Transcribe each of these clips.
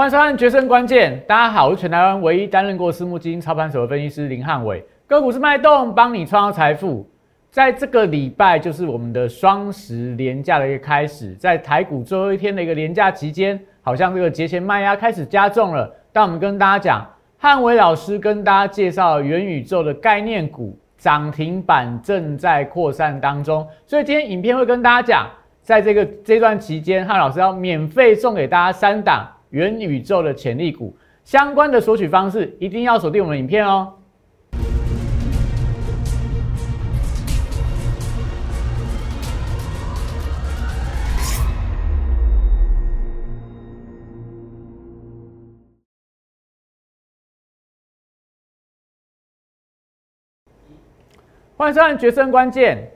欢迎收看《决胜关键》，大家好，我是全台湾唯一担任过私募基金操盘手的分析师林汉伟，个股是脉动，帮你创造财富。在这个礼拜，就是我们的双十连假的一个开始，在台股最后一天的一个连假期间，好像这个节前卖压开始加重了。但我们跟大家讲，汉伟老师跟大家介绍元宇宙的概念股涨停板正在扩散当中，所以今天影片会跟大家讲，在这个这段期间，汉老师要免费送给大家三档。元宇宙的潜力股相关的索取方式，一定要锁定我们的影片哦。欢迎收看《决胜关键》。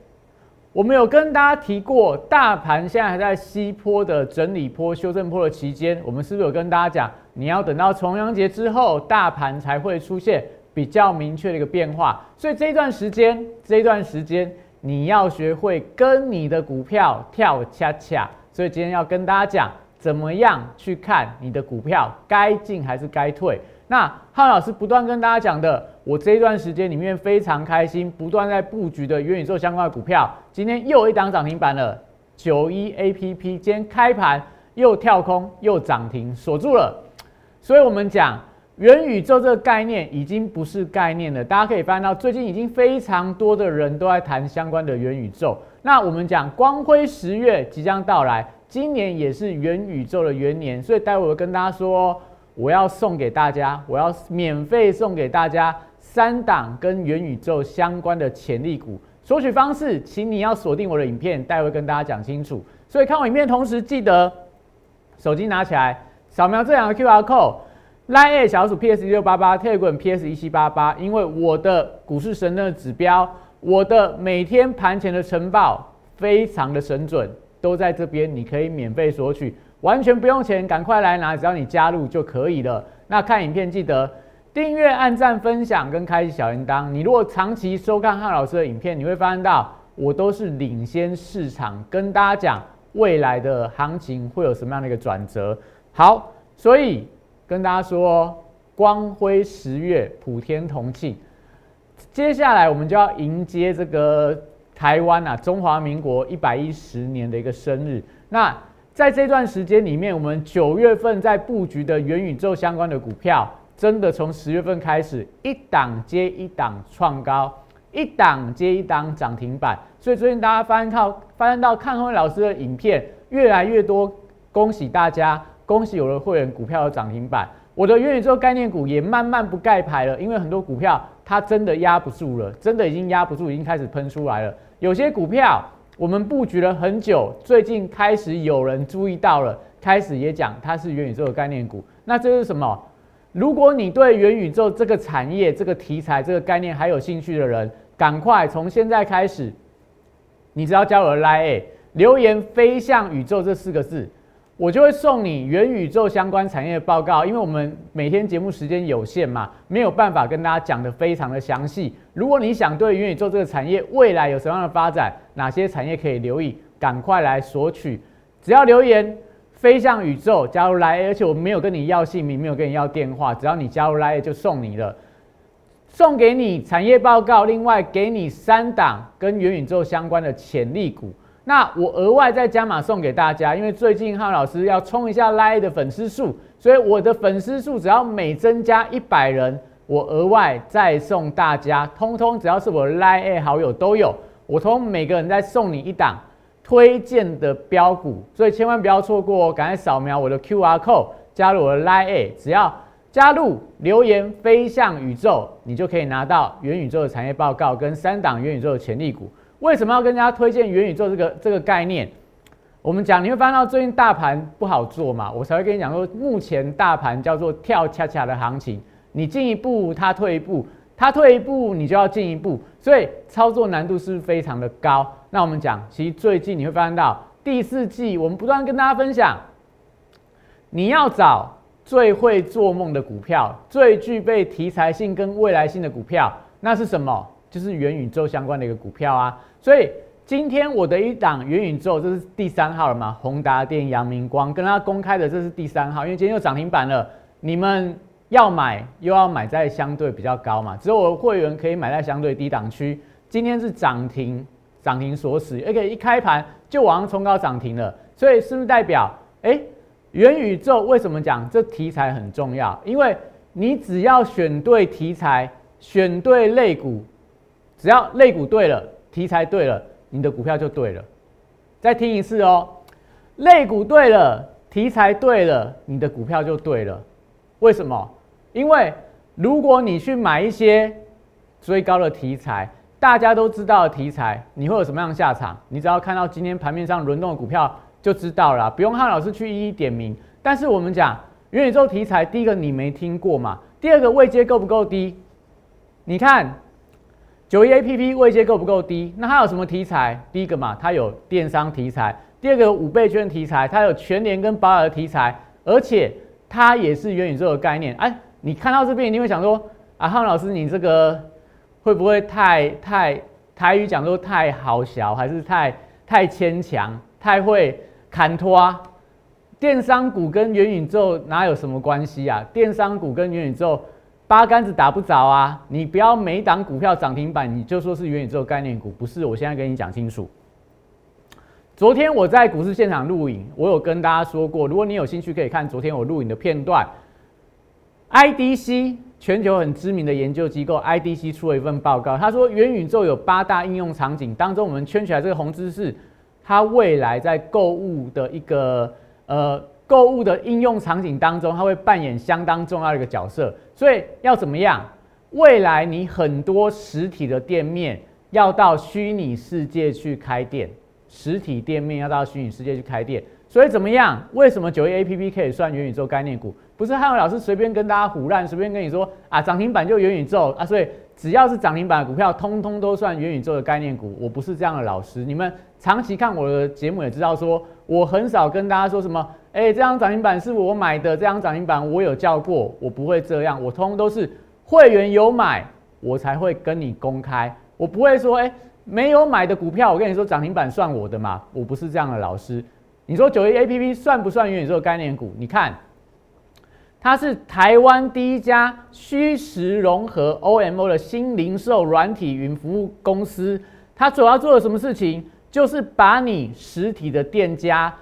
我们有跟大家提过，大盘现在还在西坡的整理坡、修正坡的期间，我们是不是有跟大家讲，你要等到重阳节之后，大盘才会出现比较明确的一个变化？所以这一段时间，这一段时间你要学会跟你的股票跳恰恰。所以今天要跟大家讲，怎么样去看你的股票该进还是该退？那浩老师不断跟大家讲的，我这一段时间里面非常开心，不断在布局的元宇宙相关的股票，今天又一档涨停板了。九一 A P P 今天开盘又跳空又涨停锁住了，所以我们讲元宇宙这个概念已经不是概念了。大家可以发现到，最近已经非常多的人都在谈相关的元宇宙。那我们讲光辉十月即将到来，今年也是元宇宙的元年，所以待会我跟大家说。我要送给大家，我要免费送给大家三档跟元宇宙相关的潜力股。索取方式，请你要锁定我的影片，待会跟大家讲清楚。所以看我影片同时，记得手机拿起来，扫描这两个 Q R code，Line 小鼠 P S 一六八八，Telegram P S 一七八八。因为我的股市神的指标，我的每天盘前的晨报非常的神准，都在这边，你可以免费索取。完全不用钱，赶快来拿，只要你加入就可以了。那看影片记得订阅、按赞、分享跟开启小铃铛。你如果长期收看汉老师的影片，你会发现到我都是领先市场，跟大家讲未来的行情会有什么样的一个转折。好，所以跟大家说，光辉十月，普天同庆。接下来我们就要迎接这个台湾啊，中华民国一百一十年的一个生日。那在这段时间里面，我们九月份在布局的元宇宙相关的股票，真的从十月份开始，一档接一档创高，一档接一档涨停板。所以最近大家翻到翻到看会老师的影片越来越多，恭喜大家，恭喜有的会员股票的涨停板。我的元宇宙概念股也慢慢不盖牌了，因为很多股票它真的压不住了，真的已经压不住，已经开始喷出来了。有些股票。我们布局了很久，最近开始有人注意到了，开始也讲它是元宇宙的概念股。那这是什么？如果你对元宇宙这个产业、这个题材、这个概念还有兴趣的人，赶快从现在开始，你只要加我的 line，留言“飞向宇宙”这四个字。我就会送你元宇宙相关产业报告，因为我们每天节目时间有限嘛，没有办法跟大家讲的非常的详细。如果你想对元宇宙这个产业未来有什么样的发展，哪些产业可以留意，赶快来索取。只要留言飞向宇宙加入来，而且我没有跟你要姓名，没有跟你要电话，只要你加入来就送你了，送给你产业报告，另外给你三档跟元宇宙相关的潜力股。那我额外再加码送给大家，因为最近汉老师要冲一下 Line 的粉丝数，所以我的粉丝数只要每增加一百人，我额外再送大家，通通只要是我 Line 好友都有，我通每个人再送你一档推荐的标股，所以千万不要错过哦！赶快扫描我的 QR code 加入我的 Line，只要加入留言飞向宇宙，你就可以拿到元宇宙的产业报告跟三档元宇宙的潜力股。为什么要跟大家推荐元宇宙这个这个概念？我们讲你会发现到最近大盘不好做嘛，我才会跟你讲说，目前大盘叫做跳恰恰的行情，你进一步，它退一步，它退一步，你就要进一步，所以操作难度是非常的高。那我们讲，其实最近你会发现到第四季，我们不断跟大家分享，你要找最会做梦的股票，最具备题材性跟未来性的股票，那是什么？就是元宇宙相关的一个股票啊，所以今天我的一档元宇宙，这是第三号了嘛？宏达电、阳明光跟他公开的，这是第三号，因为今天又涨停板了。你们要买又要买在相对比较高嘛？只有我的会员可以买在相对低档区。今天是涨停，涨停锁死，而且一开盘就往上冲高涨停了。所以是不是代表，哎，元宇宙为什么讲这题材很重要？因为你只要选对题材，选对类股，只要类股对了，题材对了。你的股票就对了，再听一次哦，类股对了，题材对了，你的股票就对了。为什么？因为如果你去买一些追高的题材，大家都知道的题材，你会有什么样的下场？你只要看到今天盘面上轮动的股票就知道了，不用汉老师去一一点名。但是我们讲元宇宙题材，第一个你没听过嘛？第二个位阶够不够低？你看。九一 A P P 位阶够不够低？那它有什么题材？第一个嘛，它有电商题材；第二个五倍券题材，它有全联跟保尔题材，而且它也是元宇宙的概念。哎，你看到这边，你会想说：啊，汉老师，你这个会不会太太台语讲说太好小，还是太太牵强，太会砍拖？电商股跟元宇宙哪有什么关系啊？电商股跟元宇宙。八竿子打不着啊！你不要每档股票涨停板，你就说是元宇宙概念股，不是？我现在跟你讲清楚。昨天我在股市现场录影，我有跟大家说过，如果你有兴趣，可以看昨天我录影的片段。IDC 全球很知名的研究机构 IDC 出了一份报告，他说元宇宙有八大应用场景，当中我们圈起来这个红知识，它未来在购物的一个呃。购物的应用场景当中，它会扮演相当重要的一个角色。所以要怎么样？未来你很多实体的店面要到虚拟世界去开店，实体店面要到虚拟世界去开店。所以怎么样？为什么九一 A P P 可以算元宇宙概念股？不是汉文老师随便跟大家胡乱，随便跟你说啊，涨停板就元宇宙啊。所以只要是涨停板的股票，通通都算元宇宙的概念股。我不是这样的老师，你们长期看我的节目也知道，说我很少跟大家说什么。哎，这张涨停板是我买的，这张涨停板我有叫过，我不会这样，我通通都是会员有买，我才会跟你公开，我不会说，哎，没有买的股票，我跟你说涨停板算我的嘛，我不是这样的老师。你说九一 A P P 算不算元宇宙概念股？你看，它是台湾第一家虚实融合 O M O 的新零售软体云服务公司，它主要做的什么事情？就是把你实体的店家。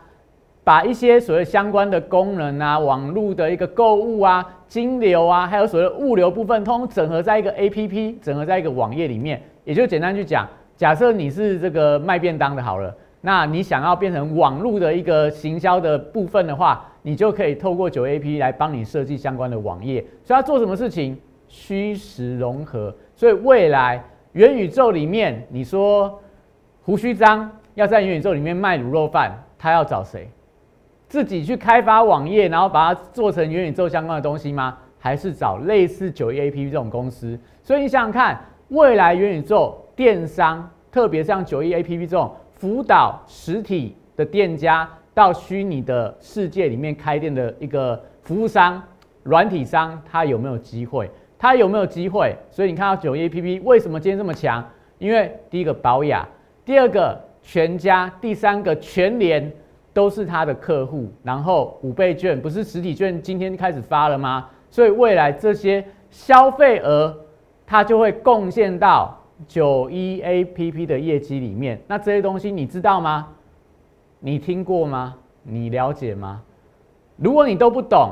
把一些所谓相关的功能啊，网络的一个购物啊、金流啊，还有所谓物流部分，通整合在一个 A P P，整合在一个网页里面。也就简单去讲，假设你是这个卖便当的，好了，那你想要变成网络的一个行销的部分的话，你就可以透过九 A P P 来帮你设计相关的网页。所以它做什么事情？虚实融合。所以未来元宇宙里面，你说胡须章要在元宇宙里面卖卤肉饭，他要找谁？自己去开发网页，然后把它做成元宇宙相关的东西吗？还是找类似九一 A P P 这种公司？所以你想想看，未来元宇宙电商，特别像九一 A P P 这种辅导实体的店家到虚拟的世界里面开店的一个服务商、软体商，它有没有机会？它有没有机会？所以你看到九一 A P P 为什么今天这么强？因为第一个保雅，第二个全家，第三个全联。都是他的客户，然后五倍券不是实体券，今天开始发了吗？所以未来这些消费额，它就会贡献到九一 A P P 的业绩里面。那这些东西你知道吗？你听过吗？你了解吗？如果你都不懂，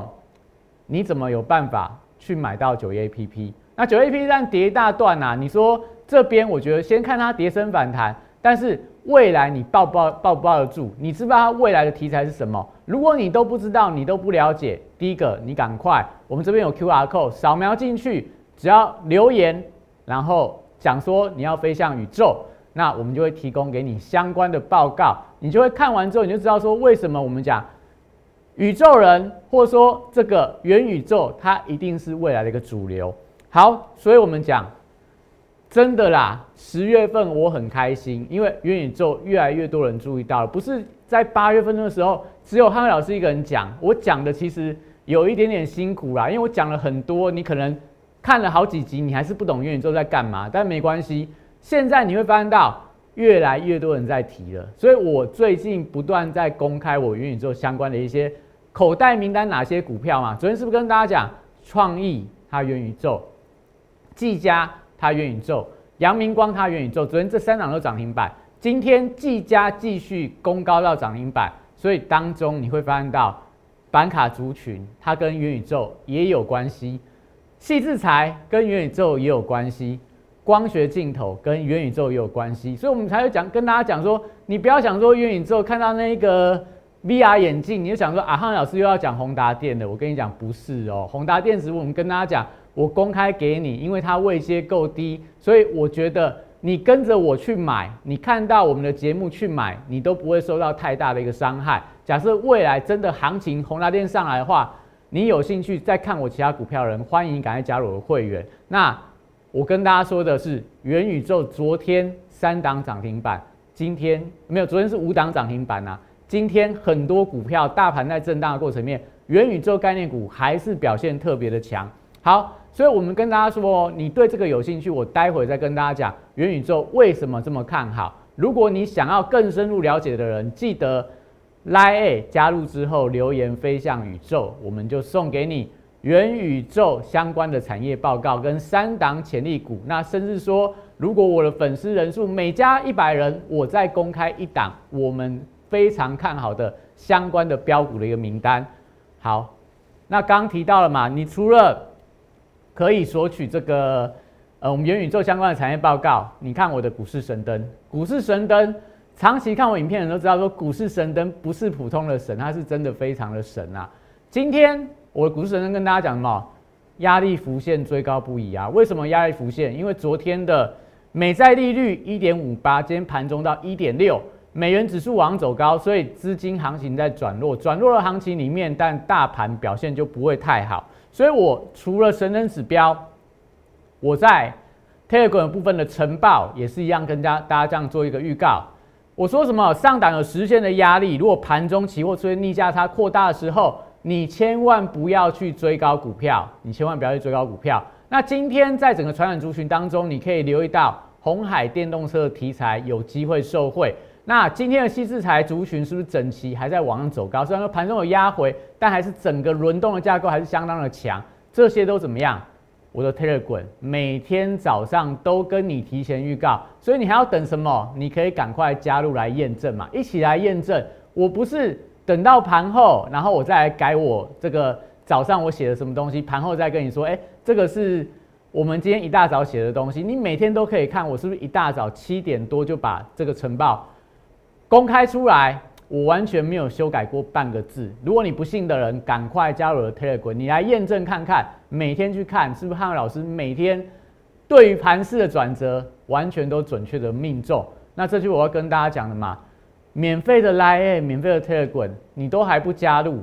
你怎么有办法去买到九 A P P？那九 A P P 这样跌一大段啊，你说这边我觉得先看它跌升反弹，但是。未来你抱不抱抱不抱得住？你知不知道它未来的题材是什么？如果你都不知道，你都不了解，第一个你赶快，我们这边有 Q R code，扫描进去，只要留言，然后讲说你要飞向宇宙，那我们就会提供给你相关的报告，你就会看完之后你就知道说为什么我们讲宇宙人，或者说这个元宇宙，它一定是未来的一个主流。好，所以我们讲。真的啦，十月份我很开心，因为元宇宙越来越多人注意到了。不是在八月份的时候，只有汉伟老师一个人讲，我讲的其实有一点点辛苦啦，因为我讲了很多，你可能看了好几集，你还是不懂元宇宙在干嘛。但没关系，现在你会发现到越来越多人在提了，所以我最近不断在公开我元宇宙相关的一些口袋名单，哪些股票嘛？昨天是不是跟大家讲创意它元宇宙，技嘉它元宇宙，阳明光它元宇宙，昨天这三档都涨停板，今天技嘉继续攻高到涨停板，所以当中你会发现到板卡族群它跟元宇宙也有关系，细制材跟元宇宙也有关系。光学镜头跟元宇宙也有关系，所以我们才会讲跟大家讲说，你不要想说元宇宙看到那个 VR 眼镜，你就想说啊，汉老师又要讲宏达电的。我跟你讲不是哦，宏达电子我们跟大家讲，我公开给你，因为它位阶够低，所以我觉得你跟着我去买，你看到我们的节目去买，你都不会受到太大的一个伤害。假设未来真的行情宏达电上来的话，你有兴趣再看我其他股票的人，欢迎赶快加入我的会员。那。我跟大家说的是，元宇宙昨天三档涨停板，今天没有，昨天是五档涨停板呐。今天很多股票，大盘在震荡的过程面，元宇宙概念股还是表现特别的强。好，所以我们跟大家说，你对这个有兴趣，我待会再跟大家讲元宇宙为什么这么看好。如果你想要更深入了解的人，记得 Line 加入之后留言飞向宇宙，我们就送给你。元宇宙相关的产业报告跟三档潜力股，那甚至说，如果我的粉丝人数每加一百人，我再公开一档我们非常看好的相关的标股的一个名单。好，那刚提到了嘛，你除了可以索取这个呃我们元宇宙相关的产业报告，你看我的股市神灯，股市神灯，长期看我影片的人都知道，说股市神灯不是普通的神，它是真的非常的神啊。今天。我的股市神灯跟大家讲什么？压力浮现，追高不已啊！为什么压力浮现？因为昨天的美债利率一点五八，今天盘中到一点六，美元指数往上走高，所以资金行情在转弱。转弱的行情里面，但大盘表现就不会太好。所以我除了神人指标，我在 Telegram 部分的晨报也是一样，跟大大家这样做一个预告。我说什么？上档有实现的压力，如果盘中期货出现逆价差扩大的时候。你千万不要去追高股票，你千万不要去追高股票。那今天在整个传染族群当中，你可以留意到红海电动车题材有机会受惠。那今天的西制材族群是不是整齐还在往上走高？虽然说盘中有压回，但还是整个轮动的架构还是相当的强。这些都怎么样？我的 Telegram 每天早上都跟你提前预告，所以你还要等什么？你可以赶快加入来验证嘛，一起来验证。我不是。等到盘后，然后我再来改我这个早上我写的什么东西，盘后再跟你说，哎，这个是我们今天一大早写的东西，你每天都可以看我是不是一大早七点多就把这个晨报公开出来，我完全没有修改过半个字。如果你不信的人，赶快加入我的 Telegram，你来验证看看，每天去看是不是汉老师每天对于盘势的转折完全都准确的命中。那这就我要跟大家讲的嘛。免费的 Line，免费的 Telegram，你都还不加入，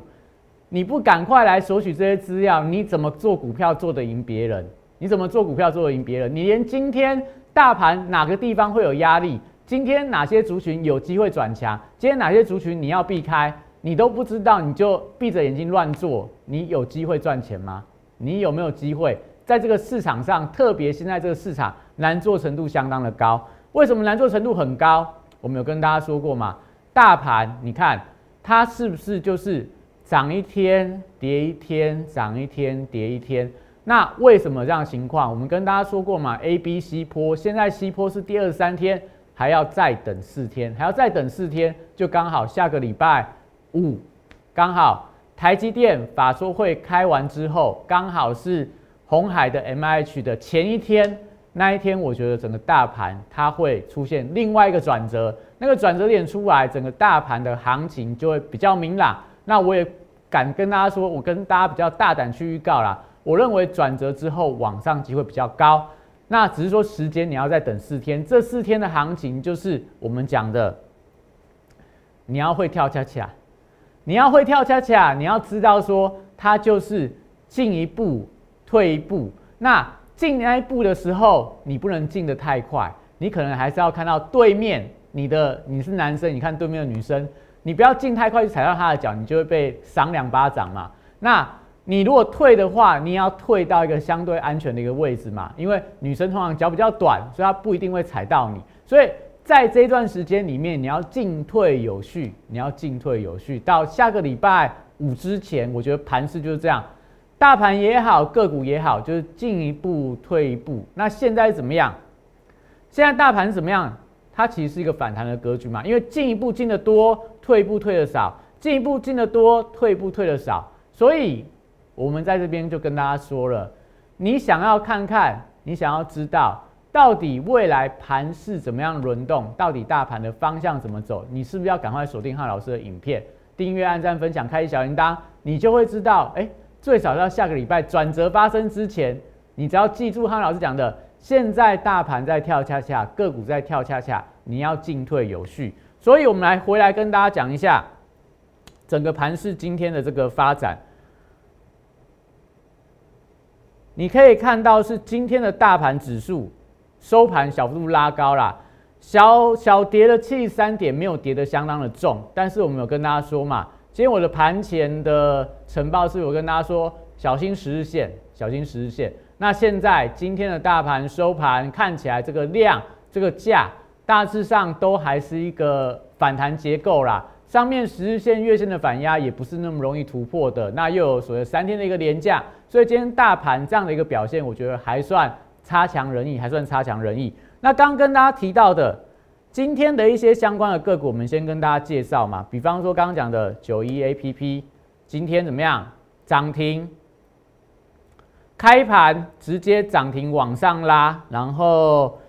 你不赶快来索取这些资料，你怎么做股票做得赢别人？你怎么做股票做得赢别人？你连今天大盘哪个地方会有压力，今天哪些族群有机会转强，今天哪些族群你要避开，你都不知道，你就闭着眼睛乱做，你有机会赚钱吗？你有没有机会在这个市场上，特别现在这个市场难做程度相当的高？为什么难做程度很高？我们有跟大家说过嘛？大盘，你看它是不是就是涨一天跌一天，涨一天跌一天？那为什么这样情况？我们跟大家说过嘛？A、B、C 坡，现在 C 坡是第二三天，还要再等四天，还要再等四天，就刚好下个礼拜五，刚好台积电法说会开完之后，刚好是红海的 M H 的前一天。那一天，我觉得整个大盘它会出现另外一个转折，那个转折点出来，整个大盘的行情就会比较明朗。那我也敢跟大家说，我跟大家比较大胆去预告啦，我认为转折之后往上机会比较高。那只是说时间你要再等四天，这四天的行情就是我们讲的，你要会跳恰恰，你要会跳恰恰，你要知道说它就是进一步退一步，那。进那一步的时候，你不能进得太快，你可能还是要看到对面你的你是男生，你看对面的女生，你不要进太快去踩到她的脚，你就会被赏两巴掌嘛。那你如果退的话，你要退到一个相对安全的一个位置嘛，因为女生通常脚比较短，所以她不一定会踩到你。所以在这段时间里面，你要进退有序，你要进退有序。到下个礼拜五之前，我觉得盘势就是这样，大盘也好，个股也好，就是进一步退一步。那现在怎么样？现在大盘怎么样？它其实是一个反弹的格局嘛，因为进一步进的多，退一步退的少；进一步进的多，退一步退的少。所以，我们在这边就跟大家说了，你想要看看，你想要知道。到底未来盘势怎么样轮动？到底大盘的方向怎么走？你是不是要赶快锁定汉老师的影片，订阅、按赞、分享、开小铃铛，你就会知道。哎，最少要下个礼拜转折发生之前，你只要记住汉老师讲的：现在大盘在跳恰恰，个股在跳恰恰，你要进退有序。所以，我们来回来跟大家讲一下整个盘势今天的这个发展。你可以看到是今天的大盘指数。收盘小幅度拉高啦，小小跌了七十三点，没有跌得相当的重。但是我们有跟大家说嘛，今天我的盘前的晨报是我跟大家说，小心十日线，小心十日线。那现在今天的大盘收盘看起来，这个量、这个价大致上都还是一个反弹结构啦。上面十日线、月线的反压也不是那么容易突破的。那又有所谓三天的一个连价，所以今天大盘这样的一个表现，我觉得还算。差强人意，还算差强人意。那刚跟大家提到的今天的一些相关的个股，我们先跟大家介绍嘛。比方说刚刚讲的九一 A P P，今天怎么样？涨停，开盘直接涨停往上拉，然后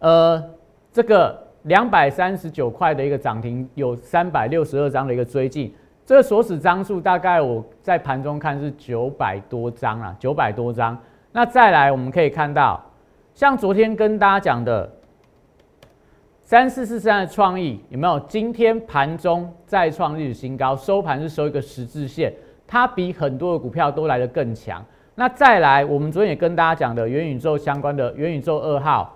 呃，这个两百三十九块的一个涨停，有三百六十二张的一个追进。这个锁死张数大概我在盘中看是九百多张啊，九百多张。那再来，我们可以看到，像昨天跟大家讲的三四四三的创意有没有？今天盘中再创历史新高，收盘是收一个十字线，它比很多的股票都来得更强。那再来，我们昨天也跟大家讲的元宇宙相关的元宇宙二号，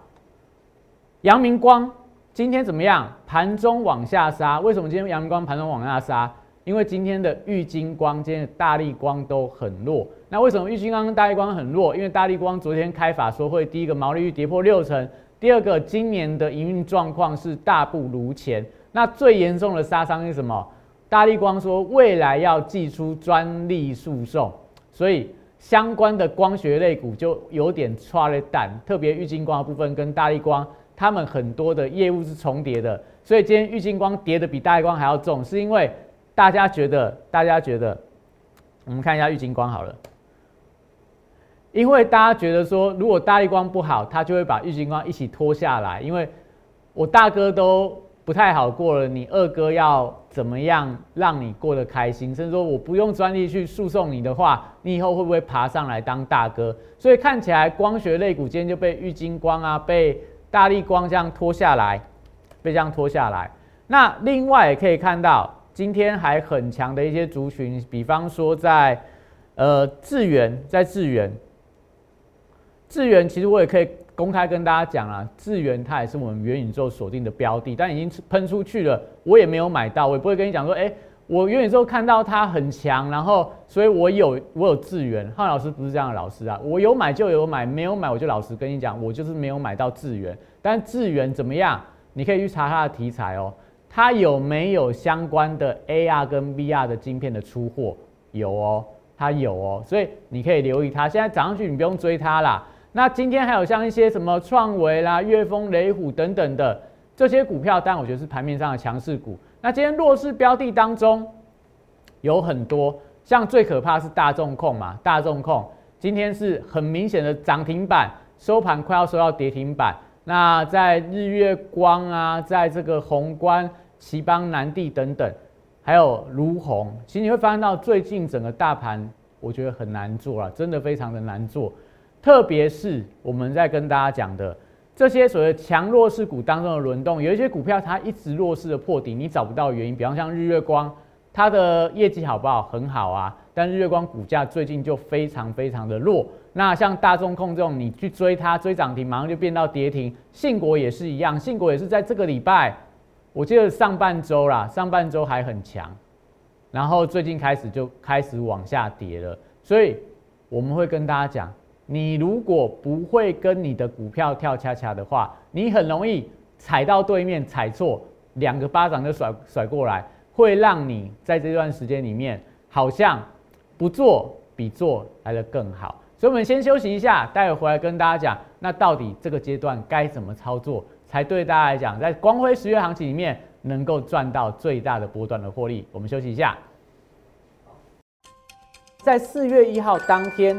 阳明光今天怎么样？盘中往下杀，为什么今天阳明光盘中往下杀？因为今天的玉金光、今天的大力光都很弱。那为什么玉金光跟大力光很弱？因为大力光昨天开法说会，第一个毛利率跌破六成，第二个今年的营运状况是大不如前。那最严重的杀伤是什么？大力光说未来要寄出专利诉讼，所以相关的光学类股就有点差了蛋。特别玉金光的部分跟大力光，他们很多的业务是重叠的，所以今天玉金光跌的比大力光还要重，是因为。大家觉得，大家觉得，我们看一下玉金光好了，因为大家觉得说，如果大力光不好，他就会把玉金光一起拖下来。因为我大哥都不太好过了，你二哥要怎么样让你过得开心？甚至说我不用专利去诉讼你的话，你以后会不会爬上来当大哥？所以看起来光学类股今天就被玉金光啊，被大力光这样拖下来，被这样拖下来。那另外也可以看到。今天还很强的一些族群，比方说在呃智源，在智源，智源其实我也可以公开跟大家讲啊，智源它也是我们元宇宙锁定的标的，但已经喷出去了，我也没有买到，我也不会跟你讲说，哎，我元宇宙看到它很强，然后所以我有我有智源，汉老师不是这样的老师啊，我有买就有买，没有买我就老实跟你讲，我就是没有买到智源，但智源怎么样？你可以去查它的题材哦。它有没有相关的 AR 跟 VR 的晶片的出货？有哦，它有哦，所以你可以留意它。现在涨上去，你不用追它啦。那今天还有像一些什么创维啦、粤丰、雷虎等等的这些股票，但我觉得是盘面上的强势股。那今天弱势标的当中有很多，像最可怕是大众控嘛，大众控今天是很明显的涨停板，收盘快要收到跌停板。那在日月光啊，在这个宏观。奇邦、南地等等，还有如虹，其实你会发现到最近整个大盘，我觉得很难做啊，真的非常的难做。特别是我们在跟大家讲的这些所谓强弱势股当中的轮动，有一些股票它一直弱势的破底，你找不到原因。比方像日月光，它的业绩好不好？很好啊，但日月光股价最近就非常非常的弱。那像大众控这种，你去追它，追涨停马上就变到跌停。信国也是一样，信国也是在这个礼拜。我记得上半周啦，上半周还很强，然后最近开始就开始往下跌了。所以我们会跟大家讲，你如果不会跟你的股票跳恰恰的话，你很容易踩到对面踩错，两个巴掌就甩甩过来，会让你在这段时间里面好像不做比做来的更好。所以，我们先休息一下，待会回来跟大家讲，那到底这个阶段该怎么操作，才对大家来讲，在光辉十月行情里面能够赚到最大的波段的获利。我们休息一下。在四月一号当天，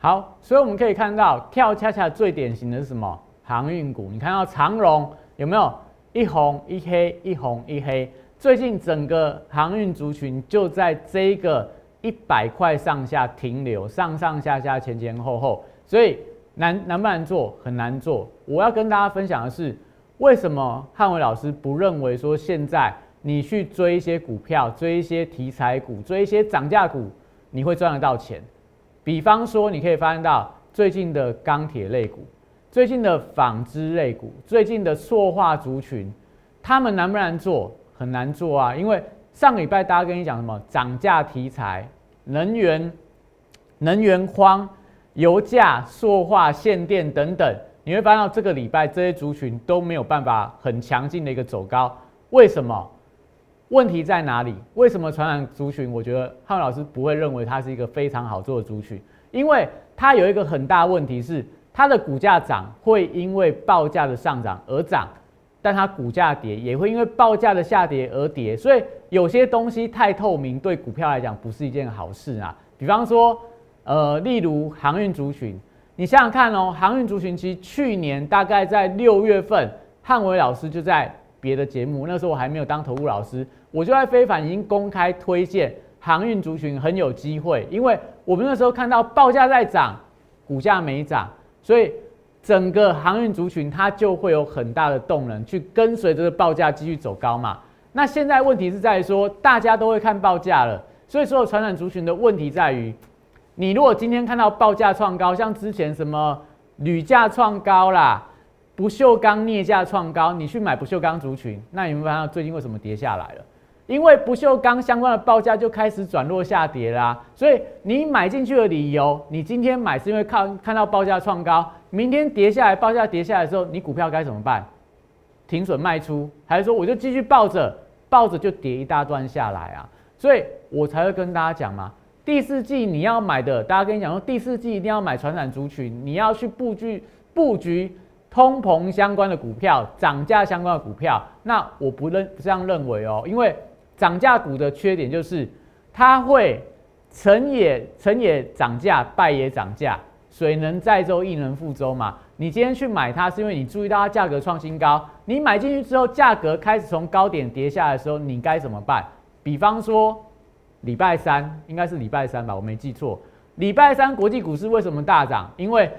好，所以我们可以看到跳恰恰最典型的是什么？航运股，你看到长荣有没有一红一黑，一红一黑？最近整个航运族群就在这个一百块上下停留，上上下下前前后后，所以难难不难做？很难做。我要跟大家分享的是，为什么汉伟老师不认为说现在你去追一些股票，追一些题材股，追一些涨价股，你会赚得到钱？比方说，你可以发现到最近的钢铁类股，最近的纺织类股，最近的塑化族群，他们难不难做？很难做啊，因为上个礼拜大家跟你讲什么涨价题材、能源、能源荒、油价、塑化、限电等等，你会发现到这个礼拜这些族群都没有办法很强劲的一个走高。为什么？问题在哪里？为什么传染族群？我觉得汉老师不会认为它是一个非常好做的族群，因为它有一个很大问题是它的股价涨会因为报价的上涨而涨。但它股价跌也会因为报价的下跌而跌，所以有些东西太透明，对股票来讲不是一件好事啊。比方说，呃，例如航运族群，你想想看哦，航运族群其实去年大概在六月份，汉伟老师就在别的节目，那时候我还没有当投顾老师，我就在非凡已经公开推荐航运族群很有机会，因为我们那时候看到报价在涨，股价没涨，所以。整个航运族群它就会有很大的动能去跟随这个报价继续走高嘛。那现在问题是在于说大家都会看报价了，所以所有传染族群的问题在于，你如果今天看到报价创高，像之前什么铝价创高啦，不锈钢镍价创高，你去买不锈钢族群，那你们发现最近为什么跌下来了？因为不锈钢相关的报价就开始转弱下跌啦。所以你买进去的理由，你今天买是因为看看到报价创高。明天跌下来，报价跌下来的时候，你股票该怎么办？停损卖出，还是说我就继续抱着，抱着就跌一大段下来啊？所以我才会跟大家讲嘛，第四季你要买的，大家跟你讲说，第四季一定要买传染族群，你要去布局布局通膨相关的股票，涨价相关的股票。那我不认这样认为哦，因为涨价股的缺点就是它会成也成也涨价，败也涨价。水能载舟，亦能覆舟嘛。你今天去买它，是因为你注意到它价格创新高。你买进去之后，价格开始从高点跌下来的时候，你该怎么办？比方说，礼拜三应该是礼拜三吧，我没记错。礼拜三国际股市为什么大涨？因为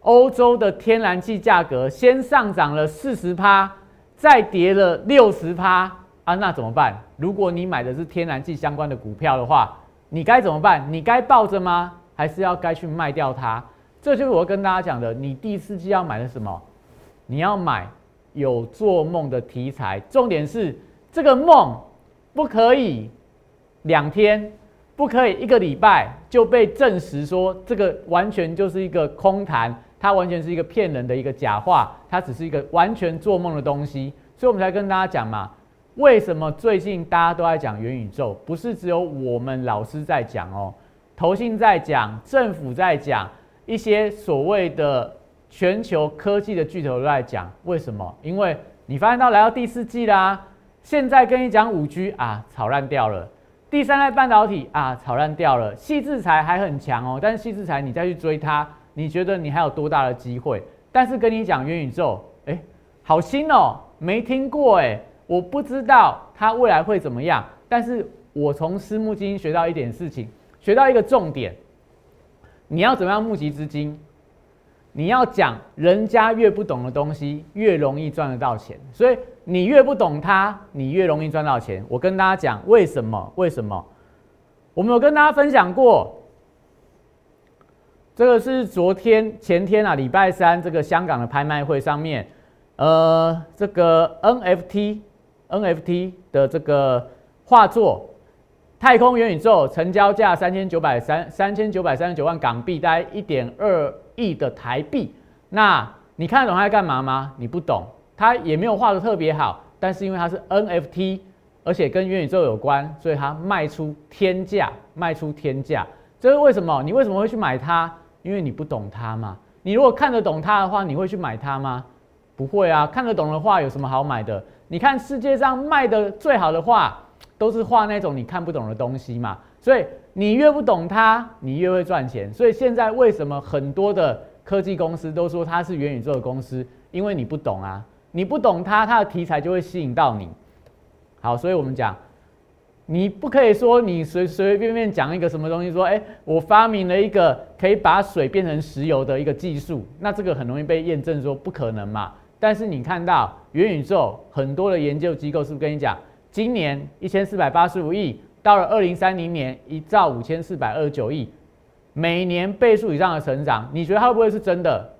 欧洲的天然气价格先上涨了四十趴，再跌了六十趴啊，那怎么办？如果你买的是天然气相关的股票的话，你该怎么办？你该抱着吗？还是要该去卖掉它，这就是我跟大家讲的。你第四季要买的什么？你要买有做梦的题材，重点是这个梦不可以两天，不可以一个礼拜就被证实说这个完全就是一个空谈，它完全是一个骗人的一个假话，它只是一个完全做梦的东西，所以我们才跟大家讲嘛，为什么最近大家都在讲元宇宙，不是只有我们老师在讲哦，投信在讲，政府在讲，一些所谓的。全球科技的巨头都在讲，为什么？因为你发现到来到第四季啦，现在跟你讲五 G 啊，炒烂掉了；第三代半导体啊，炒烂掉了。细制材还很强哦，但是细制材你再去追它，你觉得你还有多大的机会？但是跟你讲元宇宙，哎，好新哦，没听过哎，我不知道它未来会怎么样。但是我从私募基金学到一点事情，学到一个重点，你要怎么样募集资金？你要讲人家越不懂的东西，越容易赚得到钱。所以你越不懂它，你越容易赚到钱。我跟大家讲为什么？为什么？我们有跟大家分享过，这个是昨天、前天啊，礼拜三这个香港的拍卖会上面，呃，这个 NFT、NFT 的这个画作。太空元宇宙成交价三千九百三三千九百三十九万港币，大概一点二亿的台币。那你看得懂它在干嘛吗？你不懂，它也没有画的特别好，但是因为它是 NFT，而且跟元宇宙有关，所以它卖出天价，卖出天价。这是为什么？你为什么会去买它？因为你不懂它嘛。你如果看得懂它的话，你会去买它吗？不会啊。看得懂的话，有什么好买的？你看世界上卖的最好的画。都是画那种你看不懂的东西嘛，所以你越不懂它，你越会赚钱。所以现在为什么很多的科技公司都说它是元宇宙的公司？因为你不懂啊，你不懂它，它的题材就会吸引到你。好，所以我们讲，你不可以说你随随便便讲一个什么东西，说哎，我发明了一个可以把水变成石油的一个技术，那这个很容易被验证说不可能嘛。但是你看到元宇宙很多的研究机构是不是跟你讲？今年一千四百八十五亿，到了二零三零年一兆五千四百二十九亿，每年倍数以上的成长，你觉得它会不会是真的？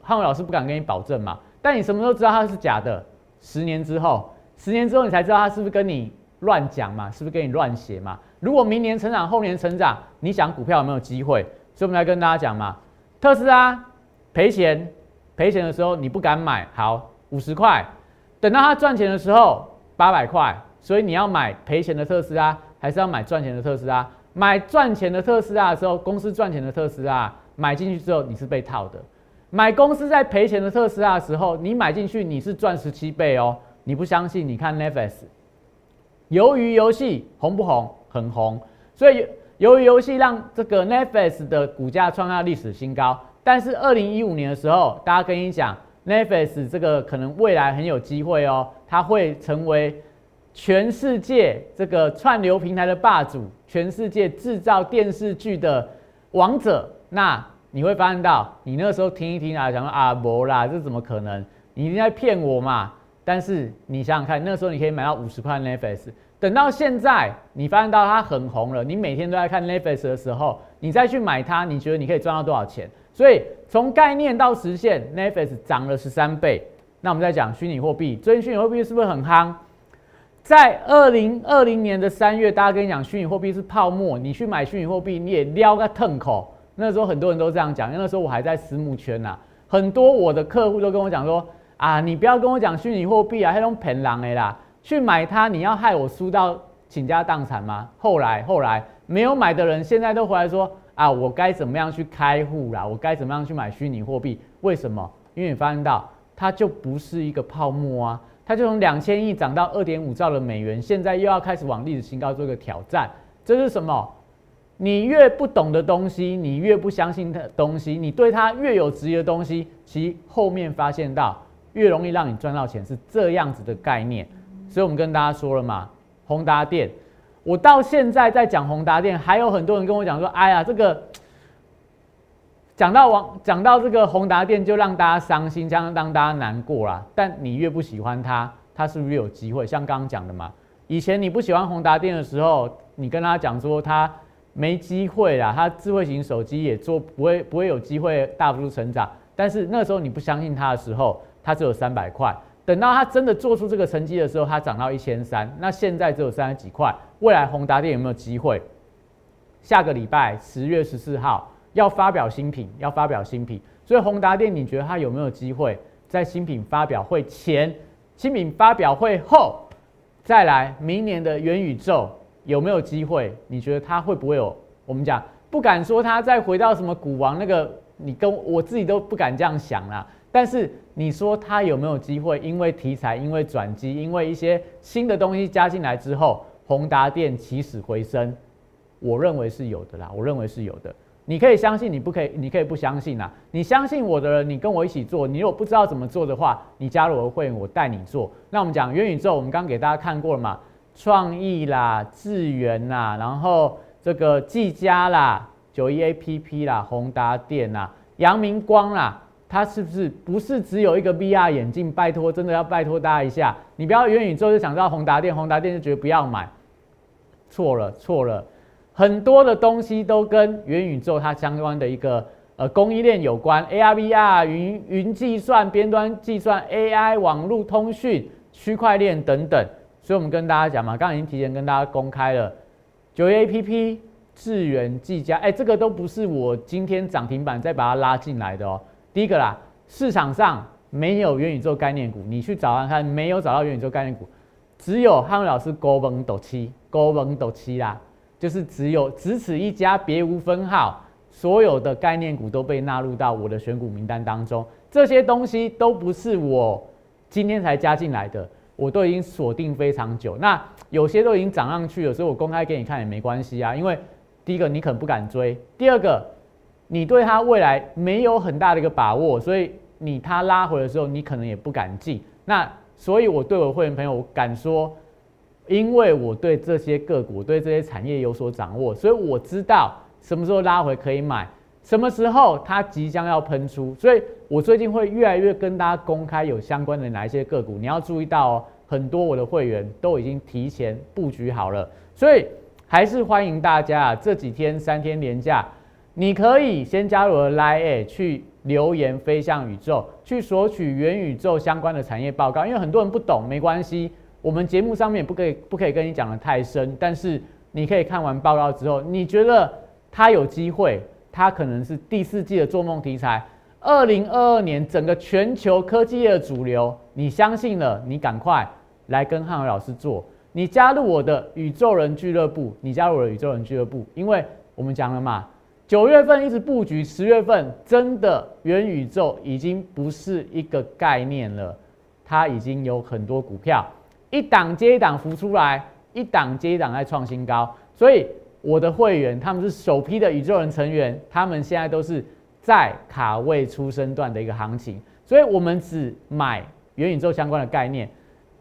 汉伟老师不敢跟你保证嘛，但你什么时候知道它是假的？十年之后，十年之后你才知道它是不是跟你乱讲嘛，是不是跟你乱写嘛？如果明年成长，后年成长，你想股票有没有机会？所以我们来跟大家讲嘛，特斯拉赔钱，赔钱的时候你不敢买，好五十块，等到它赚钱的时候。八百块，所以你要买赔钱的特斯拉，还是要买赚钱的特斯拉？买赚钱的特斯拉的时候，公司赚钱的特斯拉买进去之后，你是被套的；买公司在赔钱的特斯拉的时候，你买进去你是赚十七倍哦。你不相信？你看 Netflix，鱿鱼游戏红不红？很红。所以由于游戏让这个 Netflix 的股价创下历史新高。但是二零一五年的时候，大家跟你讲。Netflix 这个可能未来很有机会哦，它会成为全世界这个串流平台的霸主，全世界制造电视剧的王者。那你会发现到，你那个时候听一听啊，想说啊，不啦，这怎么可能？你一定在骗我嘛？但是你想想看，那时候你可以买到五十块 Netflix，等到现在你发现到它很红了，你每天都在看 Netflix 的时候，你再去买它，你觉得你可以赚到多少钱？所以从概念到实现，Netflix 涨了十三倍。那我们再讲虚拟货币，最近虚拟货币是不是很夯？在二零二零年的三月，大家跟你讲虚拟货币是泡沫，你去买虚拟货币你也撩个痛口。那时候很多人都这样讲，因为那时候我还在私募圈呐，很多我的客户都跟我讲说：啊，你不要跟我讲虚拟货币啊，那种骗人的啦，去买它你要害我输到倾家荡产吗？后来后来没有买的人，现在都回来说。啊，我该怎么样去开户啦？我该怎么样去买虚拟货币？为什么？因为你发现到它就不是一个泡沫啊，它就从两千亿涨到二点五兆的美元，现在又要开始往历史新高做一个挑战。这是什么？你越不懂的东西，你越不相信的东西，你对它越有质疑的东西，其后面发现到越容易让你赚到钱，是这样子的概念。所以我们跟大家说了嘛，宏达电。我到现在在讲宏达电，还有很多人跟我讲说：“哎呀，这个讲到王讲到这个宏达电，就让大家伤心，这样让大家难过啦。但你越不喜欢它，它是不是越有机会？像刚刚讲的嘛，以前你不喜欢宏达电的时候，你跟他讲说它没机会啦，它智慧型手机也做不会不会有机会大幅度成长。但是那时候你不相信它的时候，它只有三百块。等到它真的做出这个成绩的时候，它涨到一千三，那现在只有三十几块。未来宏达电有没有机会？下个礼拜十月十四号要发表新品，要发表新品，所以宏达电你觉得它有没有机会在新品发表会前、新品发表会后再来？明年的元宇宙有没有机会？你觉得它会不会有？我们讲不敢说它再回到什么股王那个，你跟我自己都不敢这样想啦。但是你说它有没有机会？因为题材，因为转机，因为一些新的东西加进来之后，宏达电起死回生。我认为是有的啦，我认为是有的。你可以相信，你不可以，你可以不相信啦。你相信我的人，你跟我一起做。你如果不知道怎么做的话，你加入我的会员，我带你做。那我们讲元宇宙，我们刚刚给大家看过了嘛？创意啦，智源啦，然后这个技嘉啦，九一 A P P 啦，宏达电啦，阳明光啦，它是不是不是只有一个 V R 眼镜？拜托，真的要拜托大家一下，你不要元宇宙就想到宏达电，宏达电就觉得不要买，错了，错了。很多的东西都跟元宇宙它相关的一个呃供应链有关，AR、VR、云云计算、边端计算、AI、网络通讯、区块链等等。所以我们跟大家讲嘛，刚刚已经提前跟大家公开了，九月 APP、智源、技嘉，哎，这个都不是我今天涨停板再把它拉进来的哦。第一个啦，市场上没有元宇宙概念股，你去找看看，没有找到元宇宙概念股，只有汉伟老师高文斗七，高文斗七啦。就是只有只此一家，别无分号。所有的概念股都被纳入到我的选股名单当中。这些东西都不是我今天才加进来的，我都已经锁定非常久。那有些都已经涨上去了，所以我公开给你看也没关系啊。因为第一个你可能不敢追，第二个你对它未来没有很大的一个把握，所以你它拉回的时候你可能也不敢进。那所以我对我会员朋友我敢说。因为我对这些个股、对这些产业有所掌握，所以我知道什么时候拉回可以买，什么时候它即将要喷出。所以我最近会越来越跟大家公开有相关的哪一些个股，你要注意到哦。很多我的会员都已经提前布局好了，所以还是欢迎大家啊这几天三天连假，你可以先加入我的 Line 去留言飞向宇宙，去索取元宇宙相关的产业报告，因为很多人不懂，没关系。我们节目上面不可以不可以跟你讲的太深，但是你可以看完报告之后，你觉得它有机会，它可能是第四季的做梦题材，二零二二年整个全球科技业的主流，你相信了，你赶快来跟汉伟老师做，你加入我的宇宙人俱乐部，你加入我的宇宙人俱乐部，因为我们讲了嘛，九月份一直布局，十月份真的元宇宙已经不是一个概念了，它已经有很多股票。一档接一档浮出来，一档接一档在创新高，所以我的会员他们是首批的宇宙人成员，他们现在都是在卡位出生段的一个行情，所以我们只买元宇宙相关的概念，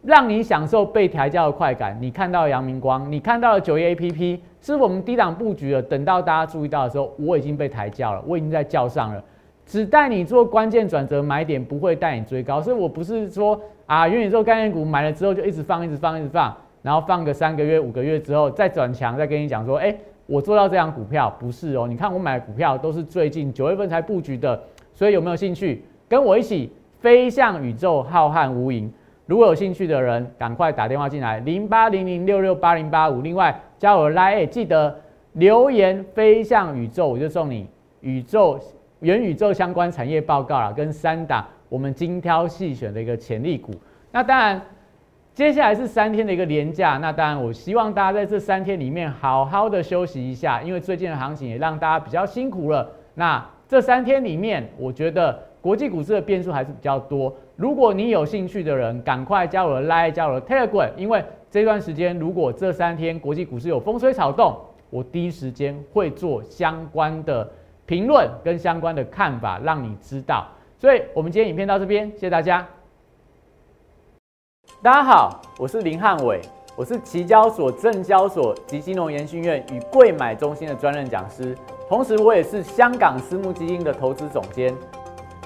让你享受被调教的快感。你看到阳明光，你看到九一 A P P，是我们低档布局了。等到大家注意到的时候，我已经被抬轿了，我已经在轿上了。只带你做关键转折买点，不会带你追高，所以我不是说啊元宇宙概念股买了之后就一直放，一直放，一直放，然后放个三个月、五个月之后再转强，再跟你讲说，哎，我做到这样股票不是哦，你看我买的股票都是最近九月份才布局的，所以有没有兴趣跟我一起飞向宇宙浩瀚无垠？如果有兴趣的人，赶快打电话进来零八零零六六八零八五，另外加我 Line，记得留言飞向宇宙，我就送你宇宙。元宇宙相关产业报告啦，跟三档我们精挑细选的一个潜力股。那当然，接下来是三天的一个连假。那当然，我希望大家在这三天里面好好的休息一下，因为最近的行情也让大家比较辛苦了。那这三天里面，我觉得国际股市的变数还是比较多。如果你有兴趣的人，赶快加我的 Line，加我的 Telegram，因为这段时间如果这三天国际股市有风吹草动，我第一时间会做相关的。评论跟相关的看法，让你知道。所以，我们今天影片到这边，谢谢大家。大家好，我是林汉伟，我是期交所、证交所及金融研训院与贵买中心的专任讲师，同时我也是香港私募基金的投资总监，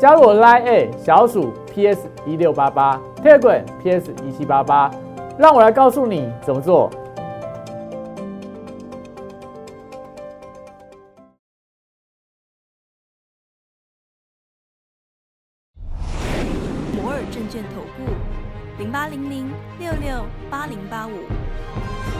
加入我 Line A 小鼠 PS 一六八八，Telegram PS 一七八八，让我来告诉你怎么做。摩尔证券投顾零八零零六六八零八五。